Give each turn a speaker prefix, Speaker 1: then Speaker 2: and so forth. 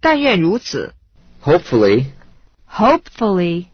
Speaker 1: 但愿如此
Speaker 2: hopefully
Speaker 3: hopefully